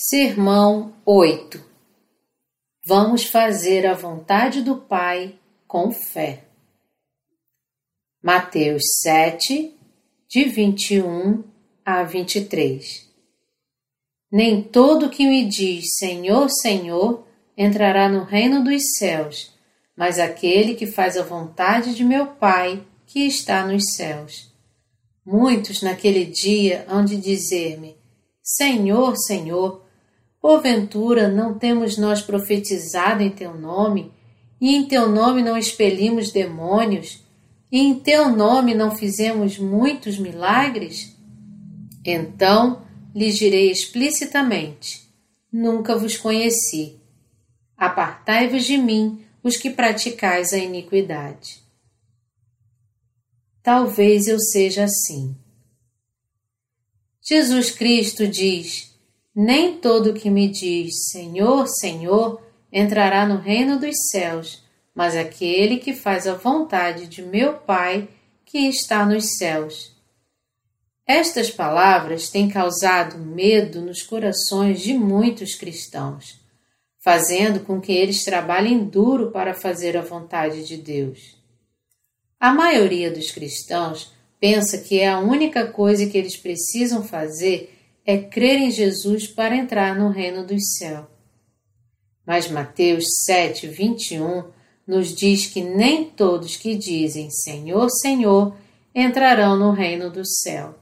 Sermão 8 Vamos fazer a vontade do Pai com fé. Mateus 7, de 21 a 23 Nem todo que me diz Senhor, Senhor entrará no reino dos céus, mas aquele que faz a vontade de meu Pai que está nos céus. Muitos naquele dia hão de dizer-me: Senhor, Senhor, Porventura não temos nós profetizado em teu nome, e em teu nome não expelimos demônios, e em teu nome não fizemos muitos milagres? Então lhes direi explicitamente: Nunca vos conheci. Apartai-vos de mim, os que praticais a iniquidade. Talvez eu seja assim. Jesus Cristo diz: nem todo que me diz Senhor, Senhor entrará no reino dos céus, mas aquele que faz a vontade de meu Pai que está nos céus. Estas palavras têm causado medo nos corações de muitos cristãos, fazendo com que eles trabalhem duro para fazer a vontade de Deus. A maioria dos cristãos pensa que é a única coisa que eles precisam fazer é crer em Jesus para entrar no reino dos céus. Mas Mateus 7, 21 nos diz que nem todos que dizem Senhor, Senhor entrarão no reino do céu.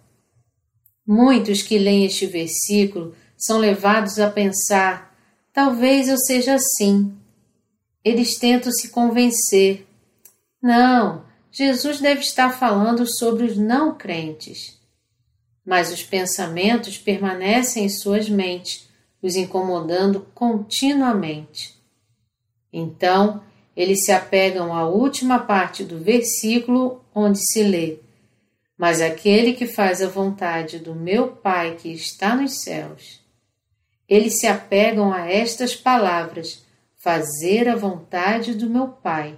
Muitos que leem este versículo são levados a pensar: talvez eu seja assim. Eles tentam se convencer. Não, Jesus deve estar falando sobre os não crentes mas os pensamentos permanecem em suas mentes, os incomodando continuamente. Então, eles se apegam à última parte do versículo onde se lê: Mas aquele que faz a vontade do meu Pai que está nos céus. Eles se apegam a estas palavras: fazer a vontade do meu Pai.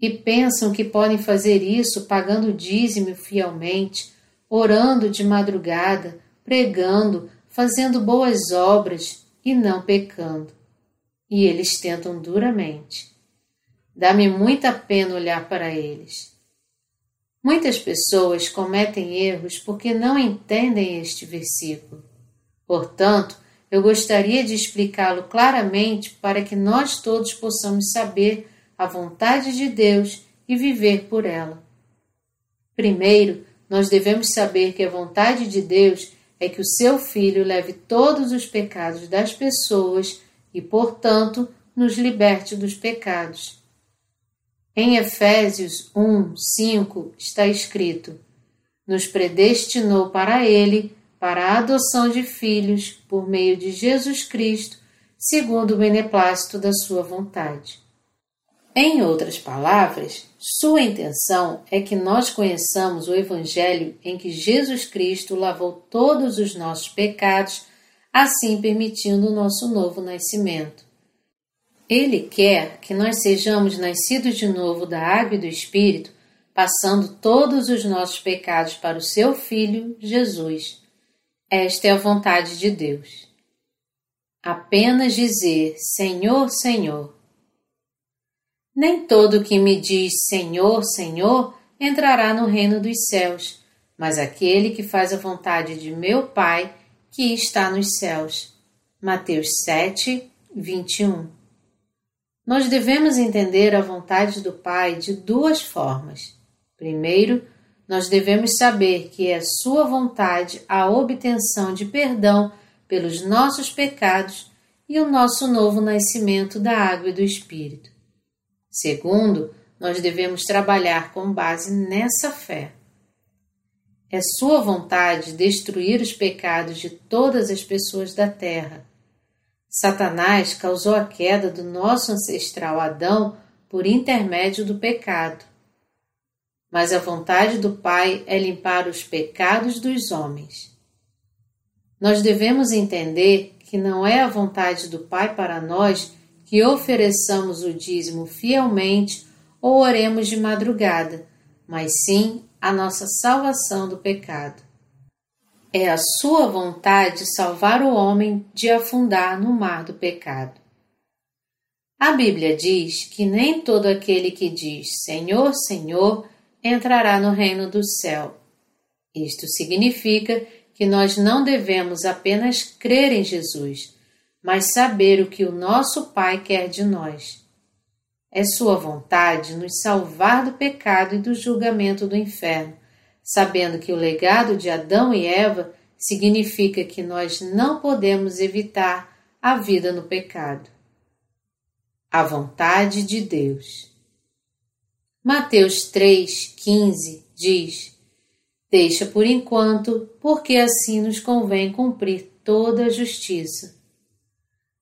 E pensam que podem fazer isso pagando dízimo fielmente orando de madrugada, pregando, fazendo boas obras e não pecando. E eles tentam duramente. Dá-me muita pena olhar para eles. Muitas pessoas cometem erros porque não entendem este versículo. Portanto, eu gostaria de explicá-lo claramente para que nós todos possamos saber a vontade de Deus e viver por ela. Primeiro, nós devemos saber que a vontade de Deus é que o seu Filho leve todos os pecados das pessoas e, portanto, nos liberte dos pecados. Em Efésios 1, 5 está escrito: Nos predestinou para Ele, para a adoção de filhos, por meio de Jesus Cristo, segundo o beneplácito da Sua vontade. Em outras palavras, sua intenção é que nós conheçamos o Evangelho em que Jesus Cristo lavou todos os nossos pecados, assim permitindo o nosso novo nascimento. Ele quer que nós sejamos nascidos de novo da água e do Espírito, passando todos os nossos pecados para o seu Filho, Jesus. Esta é a vontade de Deus. Apenas dizer Senhor, Senhor nem todo que me diz Senhor, Senhor entrará no reino dos céus, mas aquele que faz a vontade de meu Pai que está nos céus. Mateus 7, 21. Nós devemos entender a vontade do Pai de duas formas. Primeiro, nós devemos saber que é Sua vontade a obtenção de perdão pelos nossos pecados e o nosso novo nascimento da água e do Espírito. Segundo, nós devemos trabalhar com base nessa fé. É Sua vontade destruir os pecados de todas as pessoas da terra. Satanás causou a queda do nosso ancestral Adão por intermédio do pecado. Mas a vontade do Pai é limpar os pecados dos homens. Nós devemos entender que não é a vontade do Pai para nós que ofereçamos o dízimo fielmente ou oremos de madrugada, mas sim a nossa salvação do pecado. é a sua vontade salvar o homem de afundar no mar do pecado. A Bíblia diz que nem todo aquele que diz Senhor, Senhor entrará no reino do céu. Isto significa que nós não devemos apenas crer em Jesus, mas saber o que o nosso Pai quer de nós. É Sua vontade nos salvar do pecado e do julgamento do inferno, sabendo que o legado de Adão e Eva significa que nós não podemos evitar a vida no pecado. A vontade de Deus. Mateus 3,15 diz: Deixa por enquanto, porque assim nos convém cumprir toda a justiça.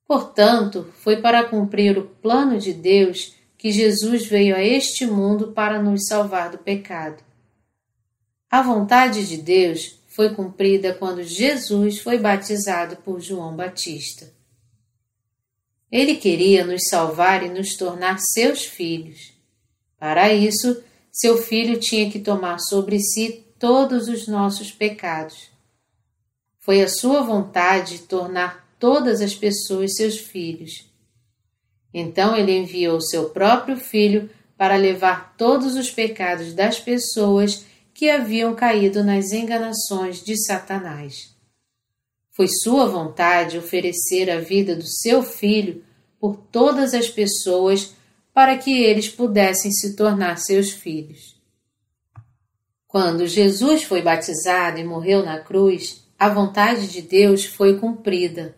Portanto, foi para cumprir o plano de Deus que Jesus veio a este mundo para nos salvar do pecado. A vontade de Deus foi cumprida quando Jesus foi batizado por João Batista. Ele queria nos salvar e nos tornar seus filhos. Para isso, seu filho tinha que tomar sobre si todos os nossos pecados. Foi a sua vontade tornar todas as pessoas seus filhos. Então ele enviou seu próprio filho para levar todos os pecados das pessoas que haviam caído nas enganações de Satanás. Foi sua vontade oferecer a vida do seu filho por todas as pessoas para que eles pudessem se tornar seus filhos. Quando Jesus foi batizado e morreu na cruz, a vontade de Deus foi cumprida.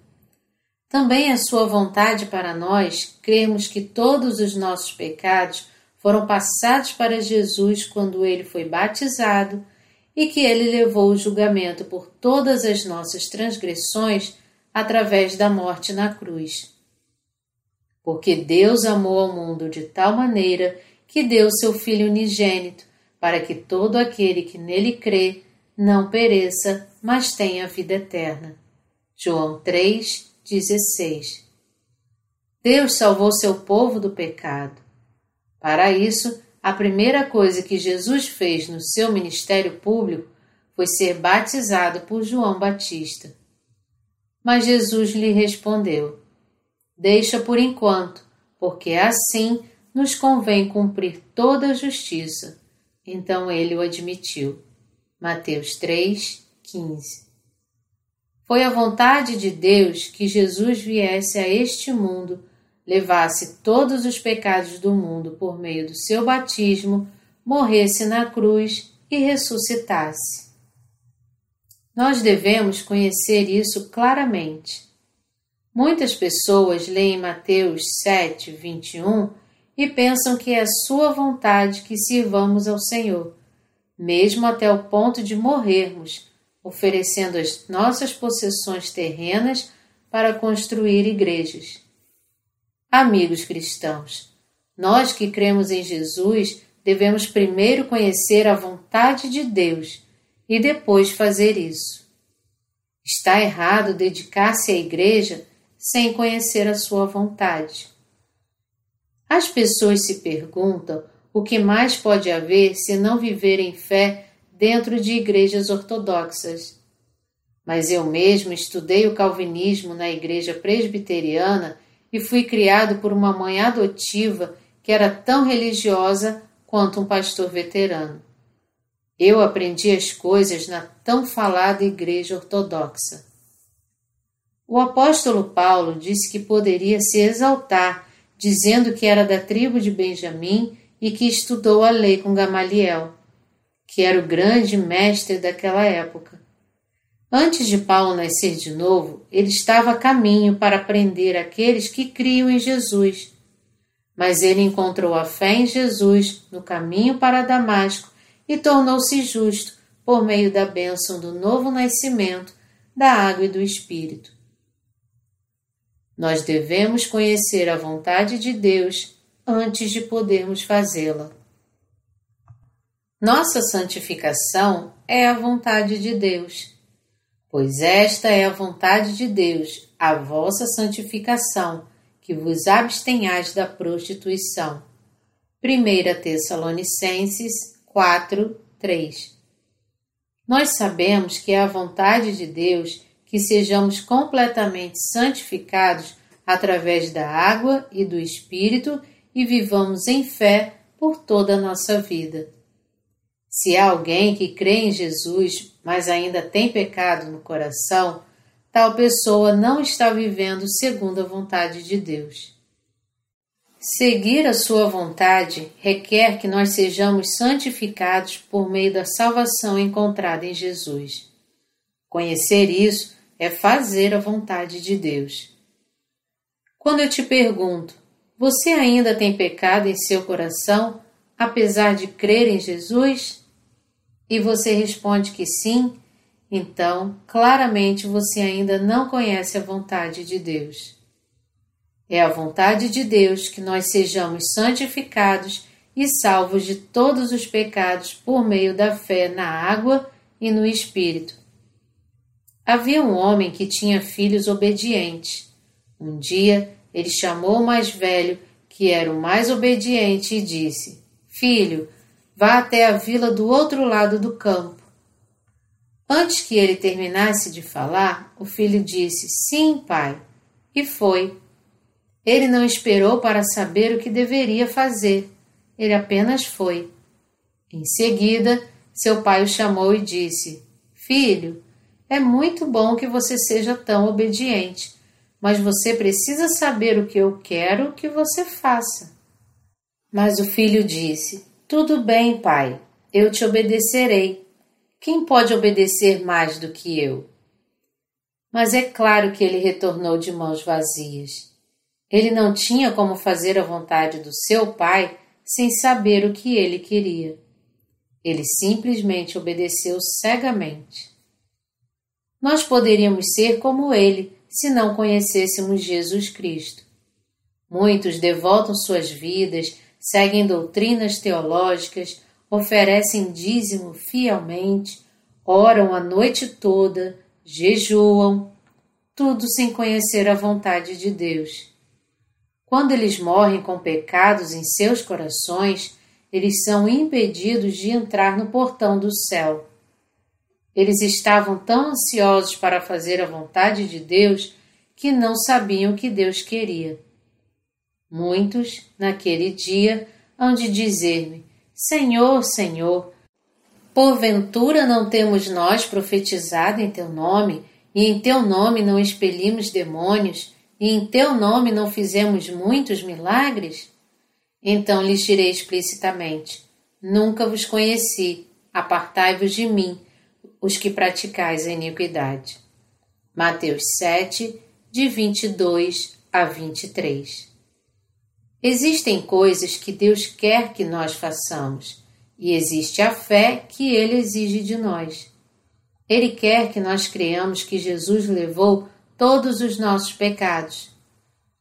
Também é Sua vontade para nós crermos que todos os nossos pecados foram passados para Jesus quando ele foi batizado e que ele levou o julgamento por todas as nossas transgressões através da morte na cruz. Porque Deus amou ao mundo de tal maneira que deu seu Filho unigênito, para que todo aquele que nele crê não pereça, mas tenha vida eterna. João 3, 16. Deus salvou seu povo do pecado. Para isso, a primeira coisa que Jesus fez no seu ministério público foi ser batizado por João Batista. Mas Jesus lhe respondeu: Deixa por enquanto, porque assim nos convém cumprir toda a justiça. Então ele o admitiu. Mateus 3, 15. Foi a vontade de Deus que Jesus viesse a este mundo, levasse todos os pecados do mundo por meio do seu batismo, morresse na cruz e ressuscitasse. Nós devemos conhecer isso claramente. Muitas pessoas leem Mateus 7, 21 e pensam que é sua vontade que sirvamos ao Senhor, mesmo até o ponto de morrermos oferecendo as nossas possessões terrenas para construir igrejas. Amigos cristãos, nós que cremos em Jesus devemos primeiro conhecer a vontade de Deus e depois fazer isso. Está errado dedicar-se à igreja sem conhecer a sua vontade. As pessoas se perguntam o que mais pode haver se não viver em fé dentro de igrejas ortodoxas. Mas eu mesmo estudei o calvinismo na igreja presbiteriana e fui criado por uma mãe adotiva que era tão religiosa quanto um pastor veterano. Eu aprendi as coisas na tão falada igreja ortodoxa. O apóstolo Paulo disse que poderia se exaltar, dizendo que era da tribo de Benjamim e que estudou a lei com Gamaliel que era o grande mestre daquela época. Antes de Paulo nascer de novo, ele estava a caminho para prender aqueles que criam em Jesus. Mas ele encontrou a fé em Jesus no caminho para Damasco e tornou-se justo por meio da bênção do novo nascimento, da água e do Espírito. Nós devemos conhecer a vontade de Deus antes de podermos fazê-la. Nossa santificação é a vontade de Deus, pois esta é a vontade de Deus, a vossa santificação, que vos abstenhais da prostituição. 1 Tessalonicenses 4, 3 Nós sabemos que é a vontade de Deus que sejamos completamente santificados através da água e do Espírito e vivamos em fé por toda a nossa vida. Se há alguém que crê em Jesus, mas ainda tem pecado no coração, tal pessoa não está vivendo segundo a vontade de Deus. Seguir a sua vontade requer que nós sejamos santificados por meio da salvação encontrada em Jesus. Conhecer isso é fazer a vontade de Deus. Quando eu te pergunto, você ainda tem pecado em seu coração, apesar de crer em Jesus? E você responde que sim, então claramente você ainda não conhece a vontade de Deus. É a vontade de Deus que nós sejamos santificados e salvos de todos os pecados por meio da fé na água e no Espírito Havia um homem que tinha filhos obedientes. Um dia ele chamou o mais velho, que era o mais obediente, e disse: Filho, vá até a vila do outro lado do campo. Antes que ele terminasse de falar, o filho disse: Sim, pai. E foi. Ele não esperou para saber o que deveria fazer. Ele apenas foi. Em seguida, seu pai o chamou e disse: Filho, é muito bom que você seja tão obediente, mas você precisa saber o que eu quero que você faça. Mas o filho disse: Tudo bem, pai, eu te obedecerei. Quem pode obedecer mais do que eu? Mas é claro que ele retornou de mãos vazias. Ele não tinha como fazer a vontade do seu pai sem saber o que ele queria. Ele simplesmente obedeceu cegamente. Nós poderíamos ser como ele se não conhecêssemos Jesus Cristo. Muitos devotam suas vidas, seguem doutrinas teológicas, oferecem dízimo fielmente, oram a noite toda, jejuam, tudo sem conhecer a vontade de Deus. Quando eles morrem com pecados em seus corações, eles são impedidos de entrar no portão do céu. Eles estavam tão ansiosos para fazer a vontade de Deus que não sabiam o que Deus queria. Muitos, naquele dia, hão de dizer-me: Senhor, Senhor, porventura não temos nós profetizado em teu nome, e em teu nome não expelimos demônios, e em teu nome não fizemos muitos milagres? Então lhes direi explicitamente: Nunca vos conheci, apartai-vos de mim os que praticais a iniquidade. Mateus 7, de 22 a 23. Existem coisas que Deus quer que nós façamos, e existe a fé que Ele exige de nós. Ele quer que nós creamos que Jesus levou todos os nossos pecados.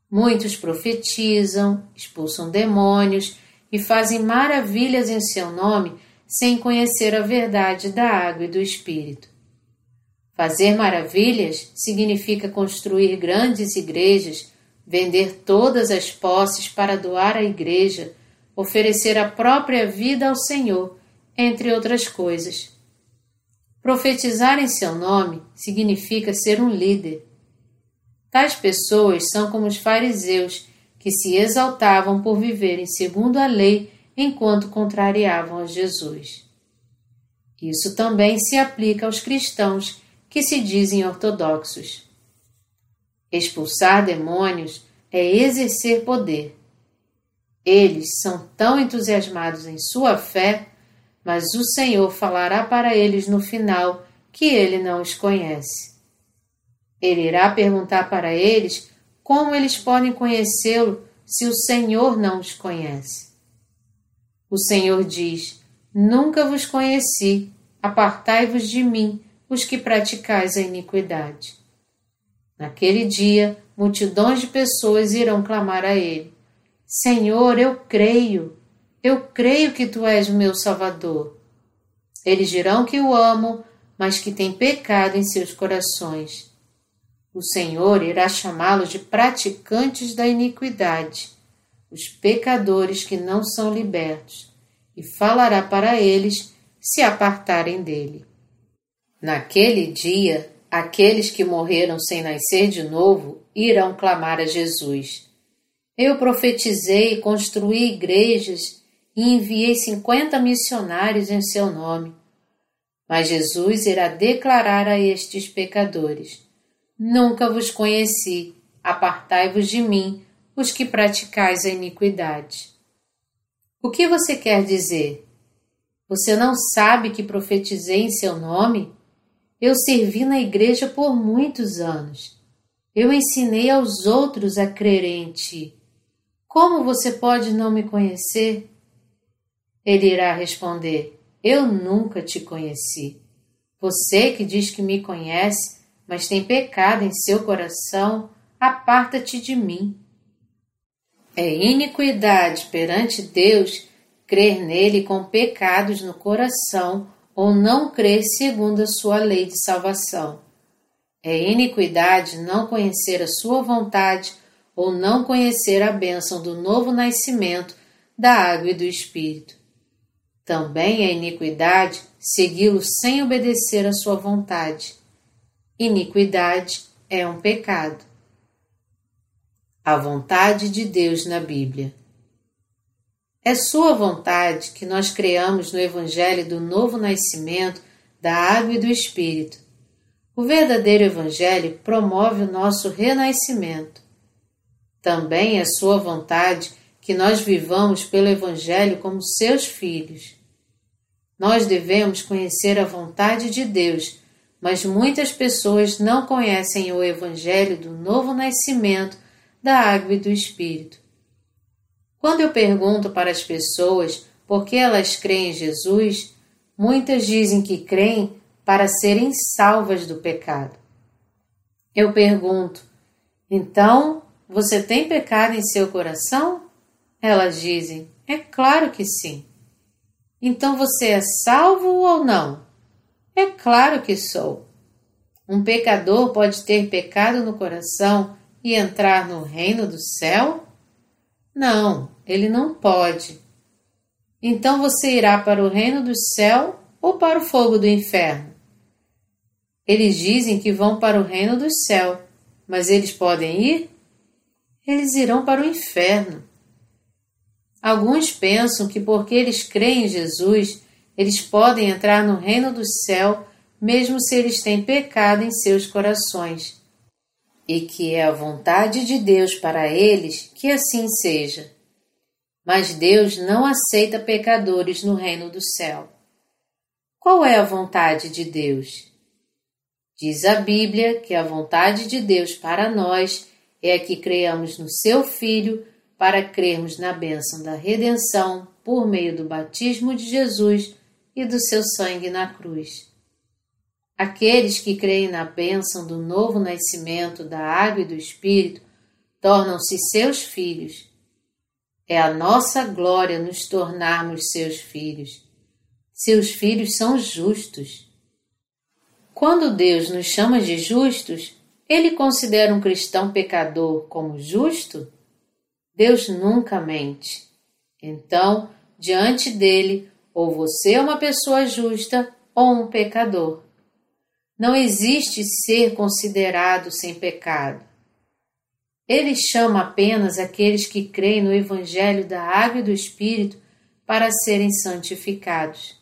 Muitos profetizam, expulsam demônios e fazem maravilhas em seu nome sem conhecer a verdade da água e do Espírito. Fazer maravilhas significa construir grandes igrejas, vender todas as posses para doar à igreja, oferecer a própria vida ao Senhor, entre outras coisas. Profetizar em seu nome significa ser um líder. Tais pessoas são como os fariseus, que se exaltavam por viverem segundo a lei enquanto contrariavam a Jesus. Isso também se aplica aos cristãos que se dizem ortodoxos. Expulsar demônios é exercer poder. Eles são tão entusiasmados em sua fé, mas o Senhor falará para eles no final que ele não os conhece. Ele irá perguntar para eles como eles podem conhecê-lo se o Senhor não os conhece. O Senhor diz: Nunca vos conheci, apartai-vos de mim, os que praticais a iniquidade. Naquele dia, multidões de pessoas irão clamar a Ele: Senhor, eu creio, eu creio que Tu és o meu Salvador. Eles dirão que o amam, mas que têm pecado em seus corações. O Senhor irá chamá-los de praticantes da iniquidade os pecadores que não são libertos, e falará para eles se apartarem dele. Naquele dia, aqueles que morreram sem nascer de novo irão clamar a Jesus. Eu profetizei construí igrejas e enviei cinquenta missionários em seu nome. Mas Jesus irá declarar a estes pecadores: Nunca vos conheci, apartai-vos de mim, os que praticais a iniquidade. O que você quer dizer? Você não sabe que profetizei em seu nome? Eu servi na igreja por muitos anos. Eu ensinei aos outros a crerem em ti. Como você pode não me conhecer? Ele irá responder: Eu nunca te conheci. Você que diz que me conhece, mas tem pecado em seu coração, aparta-te de mim. É iniquidade perante Deus crer nele com pecados no coração ou não crer segundo a sua lei de salvação. É iniquidade não conhecer a sua vontade ou não conhecer a bênção do novo nascimento da água e do Espírito. Também é iniquidade segui-lo sem obedecer à sua vontade. Iniquidade é um pecado. A vontade de Deus na Bíblia. É Sua vontade que nós creamos no Evangelho do novo nascimento, da água e do Espírito. O verdadeiro Evangelho promove o nosso renascimento. Também é Sua vontade que nós vivamos pelo Evangelho como seus filhos. Nós devemos conhecer a vontade de Deus, mas muitas pessoas não conhecem o Evangelho do novo nascimento, da água e do Espírito. Quando eu pergunto para as pessoas por que elas creem em Jesus, muitas dizem que creem para serem salvas do pecado. Eu pergunto: então você tem pecado em seu coração? Elas dizem: é claro que sim. Então você é salvo ou não? É claro que sou. Um pecador pode ter pecado no coração e entrar no reino do céu? Não, ele não pode. Então você irá para o reino do céu ou para o fogo do inferno? Eles dizem que vão para o reino do céu, mas eles podem ir? Eles irão para o inferno. Alguns pensam que porque eles creem em Jesus, eles podem entrar no reino do céu, mesmo se eles têm pecado em seus corações e que é a vontade de Deus para eles que assim seja. Mas Deus não aceita pecadores no reino do céu. Qual é a vontade de Deus? Diz a Bíblia que a vontade de Deus para nós é que creamos no seu Filho para crermos na bênção da redenção por meio do batismo de Jesus e do seu sangue na cruz. Aqueles que creem na bênção do novo nascimento da água e do Espírito tornam-se seus filhos. É a nossa glória nos tornarmos seus filhos. Seus filhos são justos. Quando Deus nos chama de justos, ele considera um cristão pecador como justo? Deus nunca mente. Então, diante dele, ou você é uma pessoa justa ou um pecador. Não existe ser considerado sem pecado. Ele chama apenas aqueles que creem no Evangelho da Água e do Espírito para serem santificados.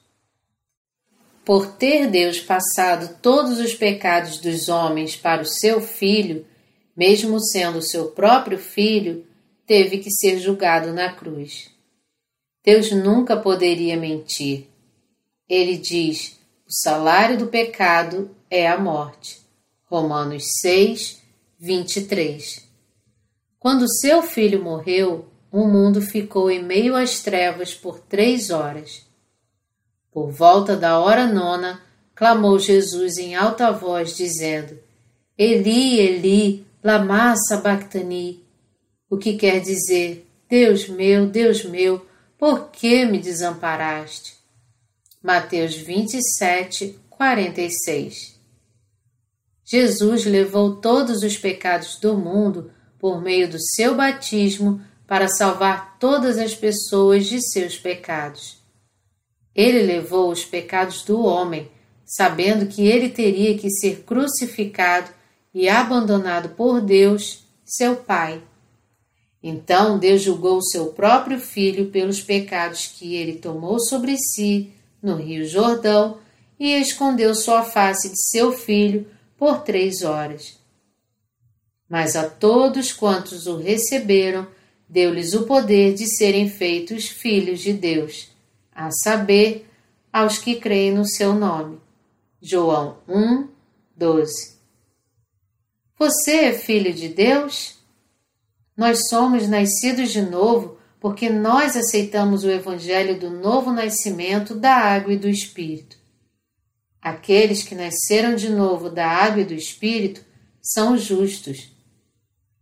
Por ter Deus passado todos os pecados dos homens para o seu Filho, mesmo sendo seu próprio Filho, teve que ser julgado na cruz. Deus nunca poderia mentir. Ele diz: o salário do pecado é a morte. Romanos 6, 23. Quando seu filho morreu, o mundo ficou em meio às trevas por três horas. Por volta da hora nona, clamou Jesus em alta voz, dizendo: Eli, Eli, lama sabachthani, o que quer dizer: Deus meu, Deus meu, por que me desamparaste? Mateus 27, 46 Jesus levou todos os pecados do mundo por meio do seu batismo para salvar todas as pessoas de seus pecados. Ele levou os pecados do homem sabendo que ele teria que ser crucificado e abandonado por Deus, seu Pai. Então Deus julgou seu próprio filho pelos pecados que ele tomou sobre si no Rio Jordão e escondeu sua face de seu filho por três horas. Mas a todos quantos o receberam, deu-lhes o poder de serem feitos filhos de Deus, a saber, aos que creem no seu nome. João 1, 12. Você é filho de Deus? Nós somos nascidos de novo porque nós aceitamos o Evangelho do novo nascimento da água e do Espírito. Aqueles que nasceram de novo da água e do Espírito são justos.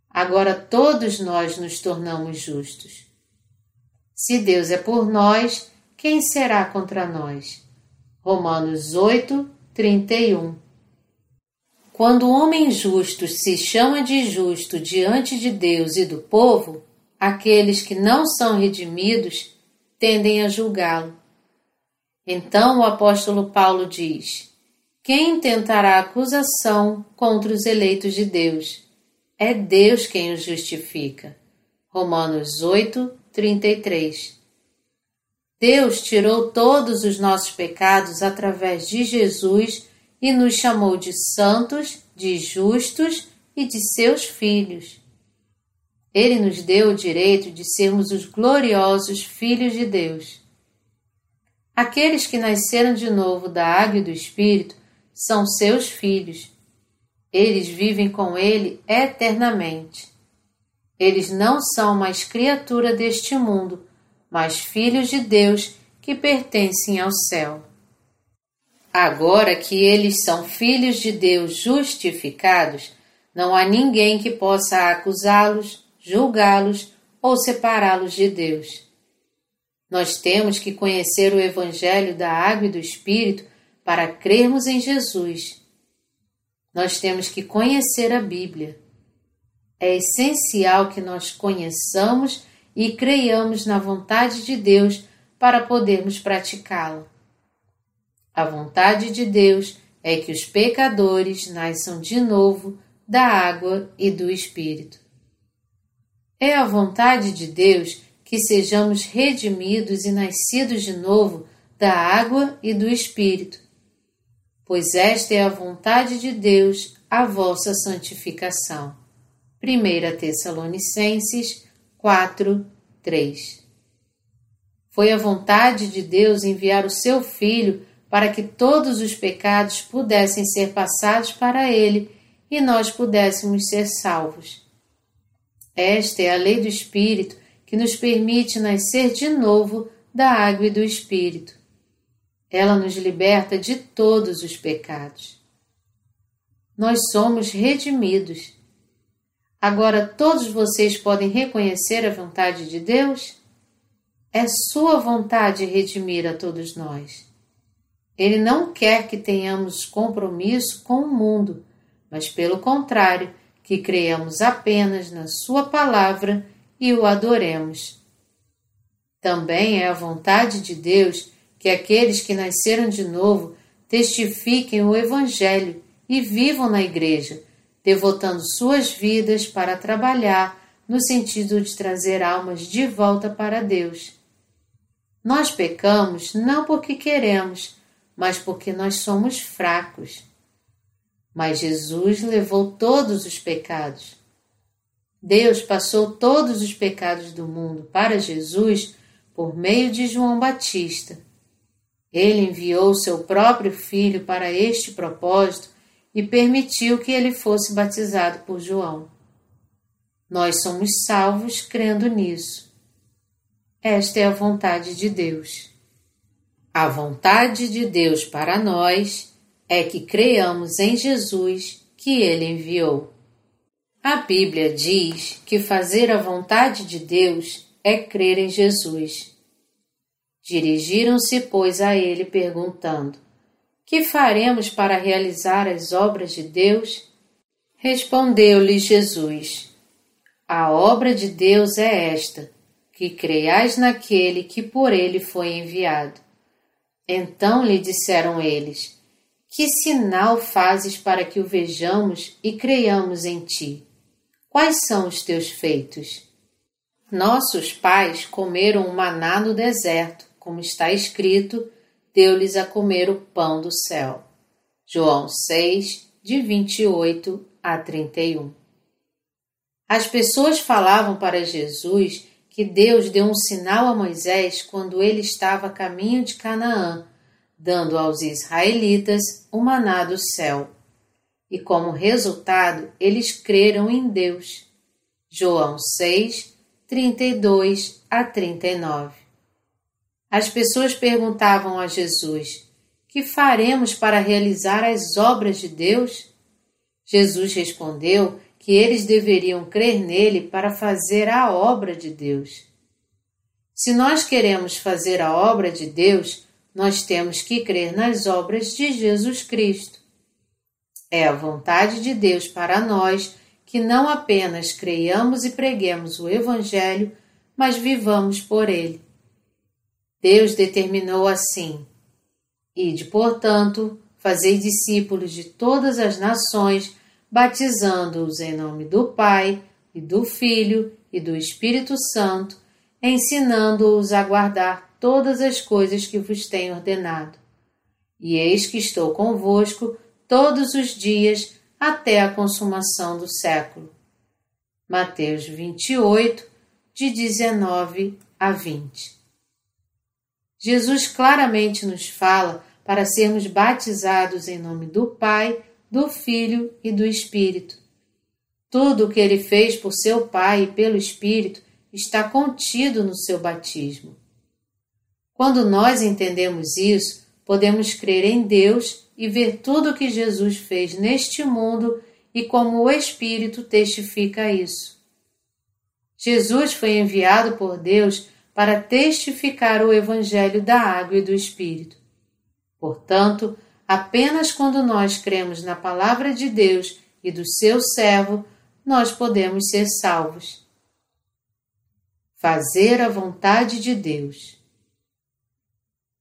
Agora todos nós nos tornamos justos. Se Deus é por nós, quem será contra nós? Romanos 8, 31 Quando o homem justo se chama de justo diante de Deus e do povo, aqueles que não são redimidos tendem a julgá-lo. Então o apóstolo Paulo diz: Quem tentará acusação contra os eleitos de Deus? É Deus quem os justifica. Romanos 8, 33. Deus tirou todos os nossos pecados através de Jesus e nos chamou de santos, de justos e de seus filhos. Ele nos deu o direito de sermos os gloriosos filhos de Deus. Aqueles que nasceram de novo da água e do Espírito são seus filhos. Eles vivem com Ele eternamente. Eles não são mais criatura deste mundo, mas filhos de Deus que pertencem ao céu. Agora que eles são filhos de Deus justificados, não há ninguém que possa acusá-los, julgá-los ou separá-los de Deus. Nós temos que conhecer o Evangelho da Água e do Espírito para crermos em Jesus. Nós temos que conhecer a Bíblia. É essencial que nós conheçamos e creiamos na vontade de Deus para podermos praticá-la. A vontade de Deus é que os pecadores nasçam de novo da água e do Espírito. É a vontade de Deus que sejamos redimidos e nascidos de novo da água e do Espírito, pois esta é a vontade de Deus, a vossa santificação. 1 Tessalonicenses 4, 3 Foi a vontade de Deus enviar o seu Filho para que todos os pecados pudessem ser passados para ele e nós pudéssemos ser salvos. Esta é a lei do Espírito que nos permite nascer de novo da água e do Espírito. Ela nos liberta de todos os pecados. Nós somos redimidos. Agora todos vocês podem reconhecer a vontade de Deus? É Sua vontade redimir a todos nós. Ele não quer que tenhamos compromisso com o mundo, mas, pelo contrário, que creiamos apenas na Sua palavra e o adoremos. Também é a vontade de Deus que aqueles que nasceram de novo testifiquem o Evangelho e vivam na Igreja, devotando suas vidas para trabalhar no sentido de trazer almas de volta para Deus. Nós pecamos não porque queremos, mas porque nós somos fracos. Mas Jesus levou todos os pecados. Deus passou todos os pecados do mundo para Jesus por meio de João Batista. Ele enviou seu próprio filho para este propósito e permitiu que ele fosse batizado por João. Nós somos salvos crendo nisso. Esta é a vontade de Deus. A vontade de Deus para nós é que creiamos em Jesus que ele enviou. A Bíblia diz que fazer a vontade de Deus é crer em Jesus. Dirigiram-se, pois, a ele perguntando: Que faremos para realizar as obras de Deus? Respondeu-lhe Jesus: A obra de Deus é esta, que creiais naquele que por ele foi enviado. Então lhe disseram eles: Que sinal fazes para que o vejamos e creiamos em ti? Quais são os teus feitos? Nossos pais comeram o maná no deserto, como está escrito, deu-lhes a comer o pão do céu. João 6, de 28 a 31. As pessoas falavam para Jesus que Deus deu um sinal a Moisés quando ele estava a caminho de Canaã, dando aos israelitas o maná do céu. E como resultado, eles creram em Deus. João 6, 32 a 39. As pessoas perguntavam a Jesus: Que faremos para realizar as obras de Deus? Jesus respondeu que eles deveriam crer nele para fazer a obra de Deus. Se nós queremos fazer a obra de Deus, nós temos que crer nas obras de Jesus Cristo. É a vontade de Deus para nós que não apenas creiamos e preguemos o Evangelho, mas vivamos por ele. Deus determinou assim: Ide, portanto, fazei discípulos de todas as nações, batizando-os em nome do Pai, e do Filho e do Espírito Santo, ensinando-os a guardar todas as coisas que vos tenho ordenado. E eis que estou convosco todos os dias até a consumação do século. Mateus 28, de 19 a 20. Jesus claramente nos fala para sermos batizados em nome do Pai, do Filho e do Espírito. Tudo o que ele fez por seu Pai e pelo Espírito está contido no seu batismo. Quando nós entendemos isso, podemos crer em Deus e ver tudo o que Jesus fez neste mundo e como o Espírito testifica isso. Jesus foi enviado por Deus para testificar o Evangelho da água e do Espírito. Portanto, apenas quando nós cremos na Palavra de Deus e do seu servo, nós podemos ser salvos. Fazer a vontade de Deus.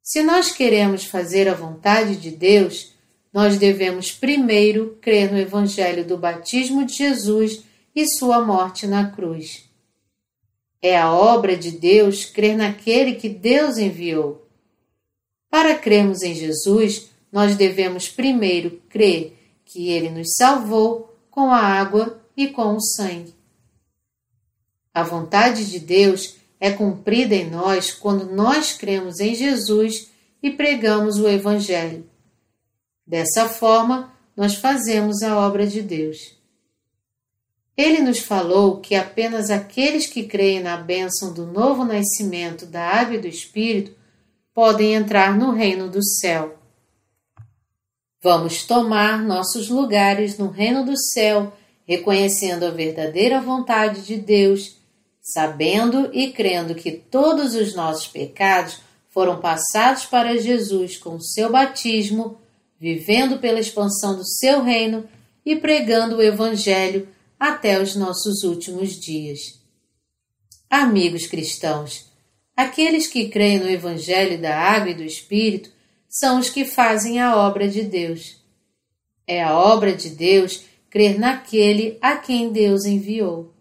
Se nós queremos fazer a vontade de Deus, nós devemos primeiro crer no Evangelho do batismo de Jesus e sua morte na cruz. É a obra de Deus crer naquele que Deus enviou. Para crermos em Jesus, nós devemos primeiro crer que ele nos salvou com a água e com o sangue. A vontade de Deus é cumprida em nós quando nós cremos em Jesus e pregamos o Evangelho. Dessa forma, nós fazemos a obra de Deus. Ele nos falou que apenas aqueles que creem na bênção do novo nascimento da água e do Espírito podem entrar no reino do céu. Vamos tomar nossos lugares no reino do céu, reconhecendo a verdadeira vontade de Deus sabendo e crendo que todos os nossos pecados foram passados para Jesus com o seu batismo, vivendo pela expansão do seu reino e pregando o Evangelho até os nossos últimos dias. Amigos cristãos, aqueles que creem no Evangelho da Água e do Espírito são os que fazem a obra de Deus. É a obra de Deus crer naquele a quem Deus enviou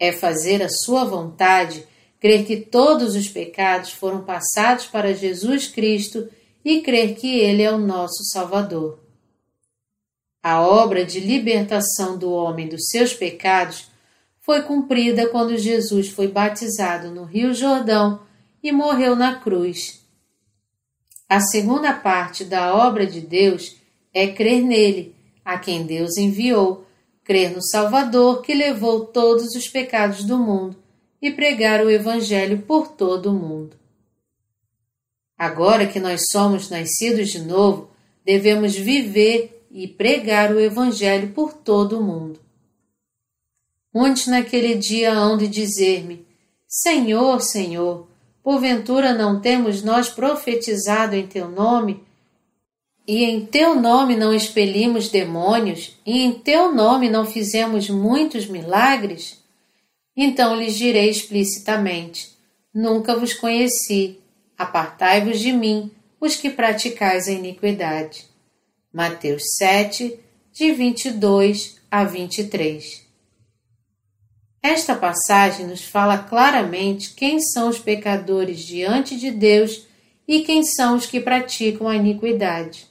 é fazer a sua vontade, crer que todos os pecados foram passados para Jesus Cristo e crer que Ele é o nosso Salvador. A obra de libertação do homem dos seus pecados foi cumprida quando Jesus foi batizado no Rio Jordão e morreu na cruz. A segunda parte da obra de Deus é crer nele, a quem Deus enviou crer no Salvador que levou todos os pecados do mundo e pregar o Evangelho por todo o mundo. Agora que nós somos nascidos de novo, devemos viver e pregar o Evangelho por todo o mundo. Muitos naquele dia hão de dizer-me: Senhor, Senhor, porventura não temos nós profetizado em teu nome? E em teu nome não expelimos demônios, e em teu nome não fizemos muitos milagres? Então lhes direi explicitamente: Nunca vos conheci. Apartai-vos de mim, os que praticais a iniquidade. Mateus 7, de 22 a 23. Esta passagem nos fala claramente quem são os pecadores diante de Deus e quem são os que praticam a iniquidade.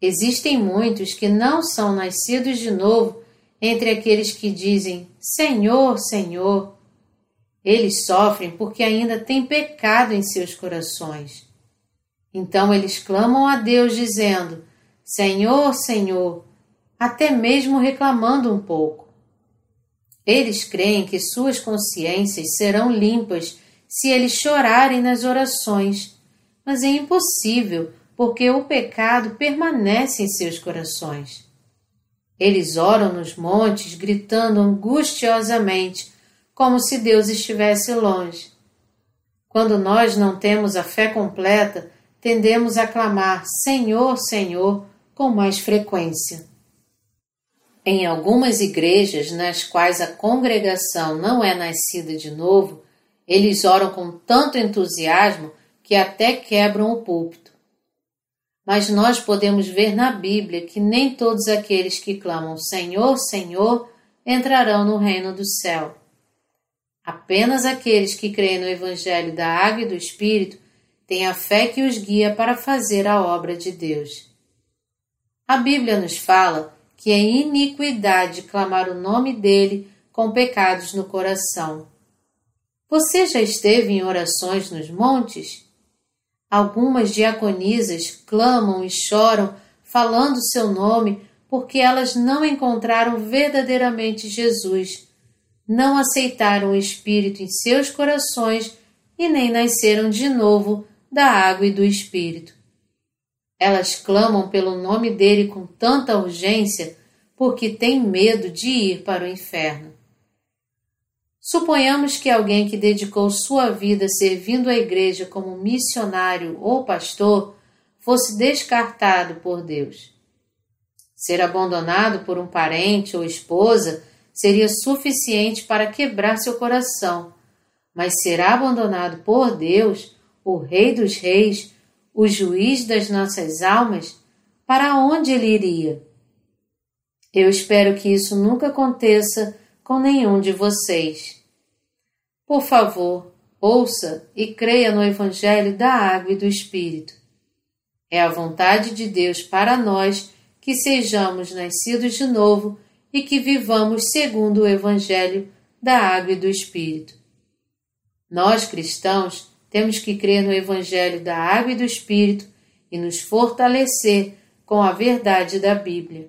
Existem muitos que não são nascidos de novo entre aqueles que dizem Senhor, Senhor. Eles sofrem porque ainda têm pecado em seus corações. Então eles clamam a Deus dizendo: Senhor, Senhor, até mesmo reclamando um pouco. Eles creem que suas consciências serão limpas se eles chorarem nas orações, mas é impossível porque o pecado permanece em seus corações. Eles oram nos montes, gritando angustiosamente, como se Deus estivesse longe. Quando nós não temos a fé completa, tendemos a clamar Senhor, Senhor com mais frequência. Em algumas igrejas nas quais a congregação não é nascida de novo, eles oram com tanto entusiasmo que até quebram o púlpito. Mas nós podemos ver na Bíblia que nem todos aqueles que clamam Senhor, Senhor entrarão no reino do céu. Apenas aqueles que creem no Evangelho da Água e do Espírito têm a fé que os guia para fazer a obra de Deus. A Bíblia nos fala que é iniquidade clamar o nome dele com pecados no coração. Você já esteve em orações nos montes? Algumas diaconisas clamam e choram falando seu nome porque elas não encontraram verdadeiramente Jesus, não aceitaram o Espírito em seus corações e nem nasceram de novo da água e do Espírito. Elas clamam pelo nome dele com tanta urgência porque têm medo de ir para o inferno. Suponhamos que alguém que dedicou sua vida servindo a igreja como missionário ou pastor fosse descartado por Deus. Ser abandonado por um parente ou esposa seria suficiente para quebrar seu coração, mas ser abandonado por Deus, o Rei dos Reis, o juiz das nossas almas, para onde ele iria? Eu espero que isso nunca aconteça com nenhum de vocês. Por favor, ouça e creia no Evangelho da Água e do Espírito. É a vontade de Deus para nós que sejamos nascidos de novo e que vivamos segundo o Evangelho da Água e do Espírito. Nós, cristãos, temos que crer no Evangelho da Água e do Espírito e nos fortalecer com a verdade da Bíblia.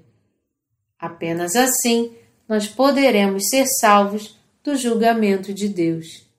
Apenas assim nós poderemos ser salvos do julgamento de Deus.